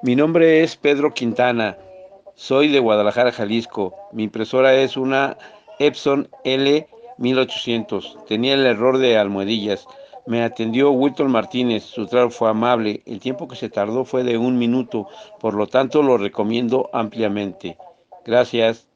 Mi nombre es Pedro Quintana. Soy de Guadalajara, Jalisco. Mi impresora es una Epson L1800. Tenía el error de almohadillas. Me atendió Wilton Martínez. Su trato fue amable. El tiempo que se tardó fue de un minuto. Por lo tanto, lo recomiendo ampliamente. Gracias.